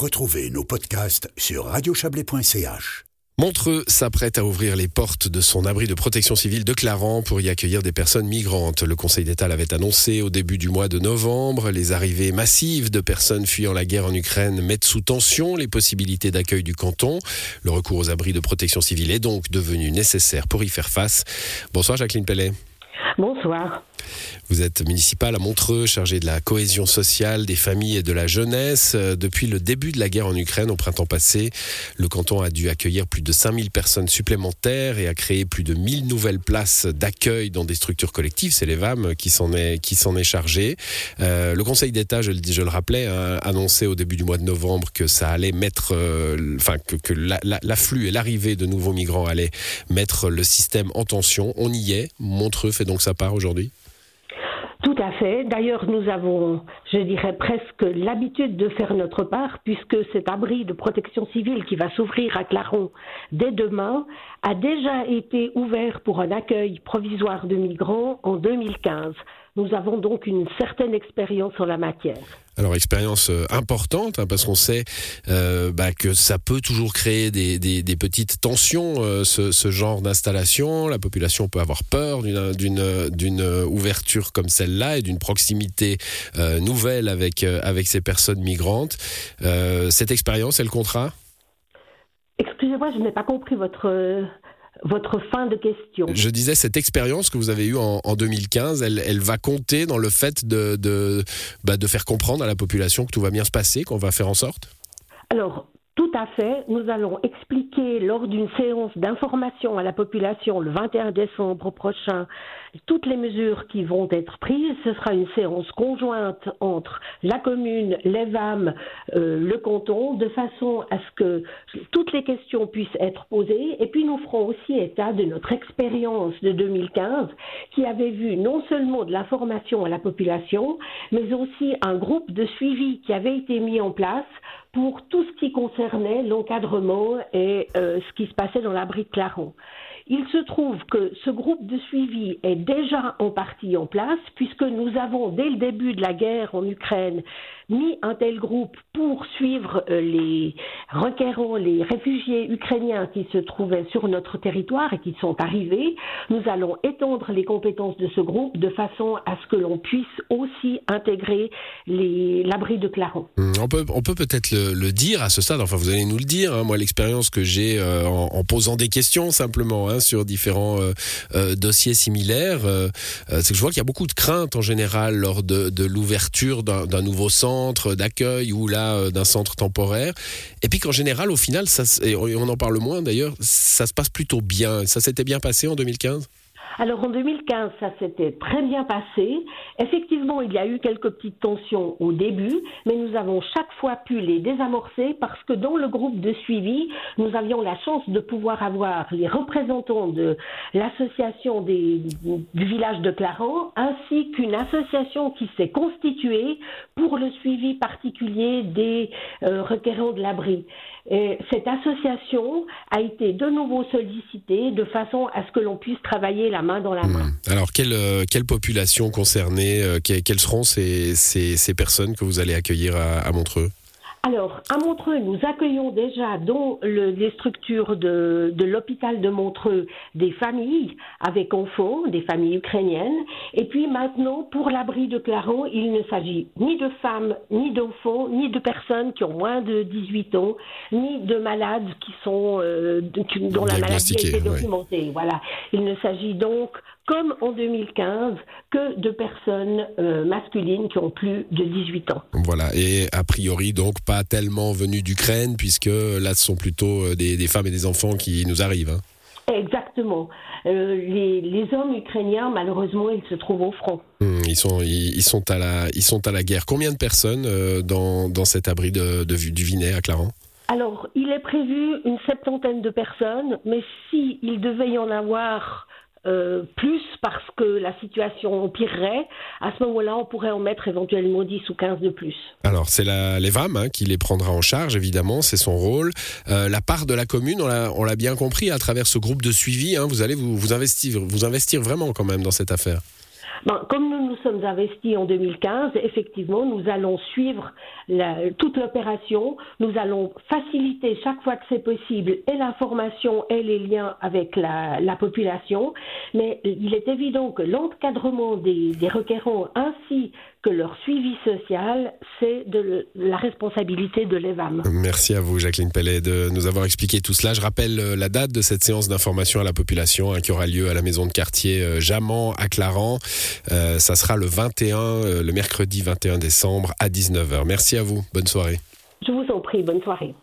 Retrouvez nos podcasts sur radiochablais.ch. Montreux s'apprête à ouvrir les portes de son abri de protection civile de Clarence pour y accueillir des personnes migrantes. Le Conseil d'État l'avait annoncé au début du mois de novembre. Les arrivées massives de personnes fuyant la guerre en Ukraine mettent sous tension les possibilités d'accueil du canton. Le recours aux abris de protection civile est donc devenu nécessaire pour y faire face. Bonsoir Jacqueline Pellet. Bonsoir. Vous êtes municipal à Montreux, chargé de la cohésion sociale, des familles et de la jeunesse. Euh, depuis le début de la guerre en Ukraine, au printemps passé, le canton a dû accueillir plus de 5000 personnes supplémentaires et a créé plus de 1000 nouvelles places d'accueil dans des structures collectives. C'est les VAM qui s'en est, chargé. Euh, le Conseil d'État, je le, rappelais, a annoncé au début du mois de novembre que ça allait mettre, euh, enfin, que l'afflux et l'arrivée de nouveaux migrants allaient mettre le système en tension. On y est. Montreux fait donc sa part aujourd'hui. Tout à fait. D'ailleurs, nous avons, je dirais presque l'habitude de faire notre part, puisque cet abri de protection civile qui va s'ouvrir à Claron dès demain a déjà été ouvert pour un accueil provisoire de migrants en 2015. Nous avons donc une certaine expérience en la matière. Alors expérience euh, importante hein, parce qu'on sait euh, bah, que ça peut toujours créer des, petites tensions euh, ce, genre d'installation. La population peut avoir peur d'une ouverture comme celle-là et d'une proximité nouvelle avec avec ces personnes migrantes. cette expérience, elle comptera? Excusez-moi, je n'ai pas compris votre votre fin de question. Je disais, cette expérience que vous avez eue en, 2015, elle, va compter dans le fait de, de, bah, de faire comprendre à la population que tout va bien se passer, qu'on va faire en sorte? Alors, tout à fait. Nous allons expliquer lors d'une séance d'information à la population le 21 décembre prochain toutes les mesures qui vont être prises. Ce sera une séance conjointe entre la commune, les VAM, euh, le canton, de façon à ce que toutes les questions puissent être posées. Et puis nous ferons aussi état de notre expérience de 2015 qui avait vu non seulement de l'information à la population, mais aussi un groupe de suivi qui avait été mis en place pour tout ce qui concernait l'encadrement et euh, ce qui se passait dans l'abri de Claron. Il se trouve que ce groupe de suivi est déjà en partie en place, puisque nous avons, dès le début de la guerre en Ukraine, mis un tel groupe pour suivre euh, les requérants, les réfugiés ukrainiens qui se trouvaient sur notre territoire et qui sont arrivés. Nous allons étendre les compétences de ce groupe de façon à ce que l'on puisse aussi intégrer l'abri de Claron. Hum, on peut peut-être le, dire à ce stade. Enfin, vous allez nous le dire. Hein. moi, l'expérience que j'ai euh, en, posant des questions simplement hein, sur différents euh, dossiers similaires, c'est que je vois qu'il y a beaucoup de craintes en général lors de l'ouverture d'un nouveau centre d'accueil ou là euh, d'un centre temporaire. Et puis qu'en général, au final, ça, et on en parle moins d'ailleurs, ça se passe plutôt bien. Ça s'était bien passé en 2015 alors en 2015, ça s'était très bien passé. Effectivement, il y a eu quelques petites tensions au début, mais nous avons chaque fois pu les désamorcer parce que dans le groupe de suivi, nous avions la chance de pouvoir avoir les représentants de l'association du village de Clarence ainsi qu'une association qui s'est constituée pour le suivi particulier des euh, requérants de l'abri. Et cette association a été de nouveau sollicitée de façon à ce que l'on puisse travailler la main dans la main. Hmm. Alors, quelle, euh, quelle population concernée, euh, quelles seront ces, ces, personnes que vous allez accueillir à Montreux? Alors, à Montreux, nous accueillons déjà dans les structures de, l'hôpital de Montreux des familles avec enfants, des familles ukrainiennes. Et puis maintenant, pour l'abri de Claron, il ne s'agit ni de femmes, ni d'enfants, ni de personnes qui ont moins de 18 ans, ni de malades qui sont euh, dont la maladie a été documentée. Voilà. Il ne s'agit donc comme en 2015, que de personnes euh, masculines qui ont plus de 18 ans. Voilà, et a priori donc pas tellement venues d'Ukraine, puisque là ce sont plutôt euh, des, femmes et des enfants qui nous arrivent. Hein. Exactement. Euh, les, hommes ukrainiens, malheureusement, ils se trouvent au front. Hum, ils, sont, ils, sont à la, ils sont à la guerre. Combien de personnes dans, dans cet abri de, de, du Vinet à Clarence alors, il est prévu une septantaine de personnes, mais s'il il devait y en avoir euh, plus parce que la situation empirerait, à ce moment-là, on pourrait en mettre éventuellement 10 ou 15 de plus. Alors, c'est l'EVAM hein, qui les prendra en charge, évidemment, c'est son rôle. Euh, la part de la commune, on l'a bien compris, à travers ce groupe de suivi, hein, vous allez vous, investir vraiment quand même dans cette affaire. Ben, comme nous nous sommes investis en 2015, effectivement, nous allons suivre toute l'opération. Nous allons faciliter chaque fois que c'est possible et l'information et les liens avec la, population. Mais il est évident que l'encadrement des, des requérants ainsi que leur suivi social, c'est de la responsabilité de l'EVAM. Merci à vous, Jacqueline Pellet, de nous avoir expliqué tout cela. Je rappelle euh, la date de cette séance d'information à la population hein, qui aura lieu à la maison de quartier euh, Jamant à Clarence. Euh, ça sera le 21, le mercredi 21 décembre à 19h. Merci à vous. Bonne soirée. Je vous en prie. Bonne soirée.